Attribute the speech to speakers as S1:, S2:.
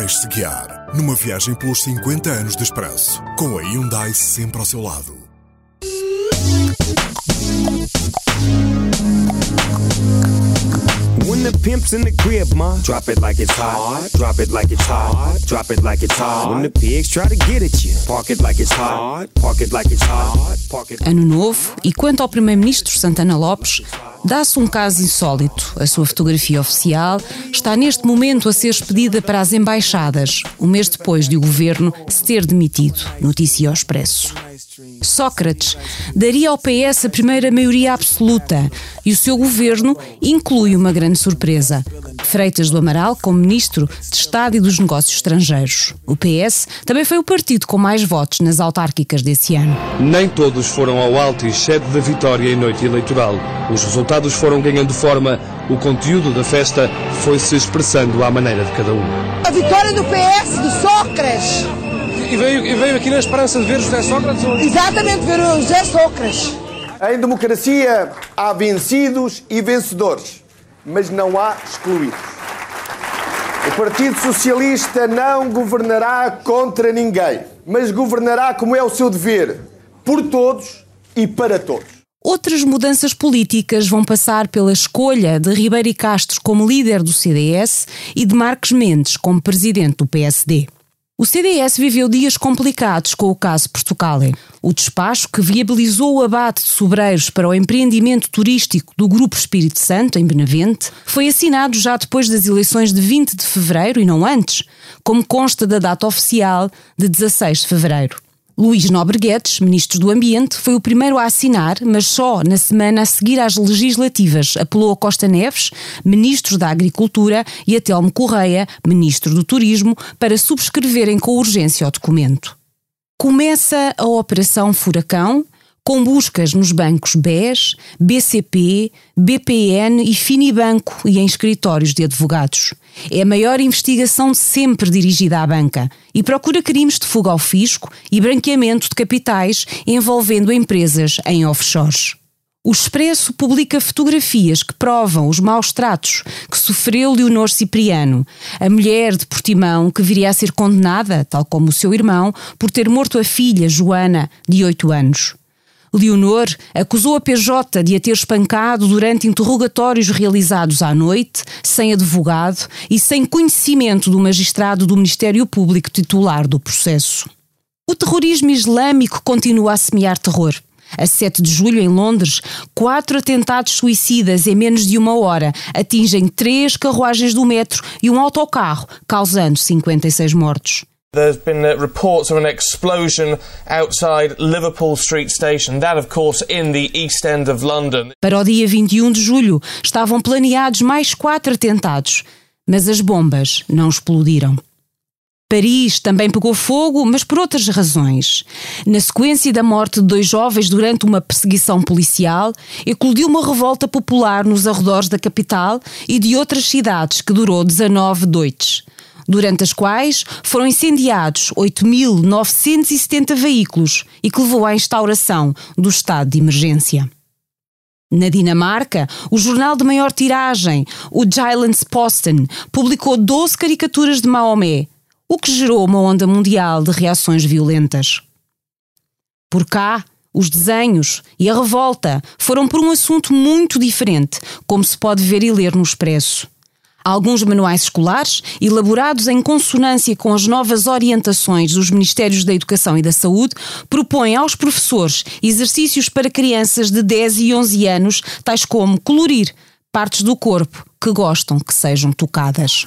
S1: Deixe-se guiar numa viagem pelos 50 anos de Expresso, com a Hyundai sempre ao seu lado.
S2: Pimp's in the crib, ma, drop it like it's hot. Drop it like it's hot. Drop it like it's hot. When the pigs try to get at you, park it like it's hot. Park it like it's hot. Park it.
S3: Ano Novo e quanto ao Primeiro-Ministro Santana Lopes, dá-se um caso insólito. A sua fotografia oficial está neste momento a ser expedida para as embaixadas, um mês depois de o governo se ter demitido. Notícia ao Expresso. Sócrates daria ao PS a primeira maioria absoluta e o seu governo inclui uma grande surpresa. Freitas do Amaral como ministro de Estado e dos Negócios Estrangeiros. O PS também foi o partido com mais votos nas autárquicas desse ano.
S4: Nem todos foram ao alto e sede da vitória em noite eleitoral. Os resultados foram ganhando forma, o conteúdo da festa foi-se expressando à maneira de cada um.
S5: A vitória do PS, do Sócrates.
S4: E veio, e veio aqui na esperança de ver José Sócrates hoje?
S5: Exatamente, ver o José Sócrates.
S6: Em democracia há vencidos e vencedores, mas não há excluídos. O Partido Socialista não governará contra ninguém, mas governará como é o seu dever, por todos e para todos.
S3: Outras mudanças políticas vão passar pela escolha de Ribeiro e Castro como líder do CDS e de Marques Mendes como presidente do PSD. O CDS viveu dias complicados com o caso Portugal. O despacho que viabilizou o abate de sobreiros para o empreendimento turístico do Grupo Espírito Santo, em Benavente, foi assinado já depois das eleições de 20 de fevereiro e não antes, como consta da data oficial de 16 de fevereiro. Luís Nobre Guedes, ministro do Ambiente, foi o primeiro a assinar, mas só na semana a seguir às legislativas. Apelou a Costa Neves, ministro da Agricultura, e a Telmo Correia, ministro do Turismo, para subscreverem com urgência o documento. Começa a Operação Furacão, com buscas nos bancos BES, BCP, BPN e Finibanco e em escritórios de advogados. É a maior investigação sempre dirigida à banca e procura crimes de fuga ao fisco e branqueamento de capitais envolvendo empresas em offshores. O Expresso publica fotografias que provam os maus tratos que sofreu Leonor Cipriano, a mulher de Portimão que viria a ser condenada, tal como o seu irmão, por ter morto a filha, Joana, de 8 anos. Leonor acusou a PJ de a ter espancado durante interrogatórios realizados à noite, sem advogado e sem conhecimento do magistrado do Ministério Público titular do processo. O terrorismo islâmico continua a semear terror. A 7 de julho, em Londres, quatro atentados suicidas em menos de uma hora atingem três carruagens do metro e um autocarro, causando 56 mortos.
S7: There's been uh, reports of an explosion outside Liverpool Street Station, that, of course, in the East End of London.
S3: Para o dia 21 de julho estavam planeados mais quatro atentados, mas as bombas não explodiram. Paris também pegou fogo, mas por outras razões. Na sequência da morte de dois jovens durante uma perseguição policial, eclodiu uma revolta popular nos arredores da capital e de outras cidades que durou 19 noites durante as quais foram incendiados 8.970 veículos e que levou à instauração do estado de emergência. Na Dinamarca, o jornal de maior tiragem, o Giants Posten, publicou 12 caricaturas de Maomé, o que gerou uma onda mundial de reações violentas. Por cá, os desenhos e a revolta foram por um assunto muito diferente, como se pode ver e ler no Expresso. Alguns manuais escolares, elaborados em consonância com as novas orientações dos Ministérios da Educação e da Saúde, propõem aos professores exercícios para crianças de 10 e 11 anos, tais como colorir partes do corpo que gostam que sejam tocadas.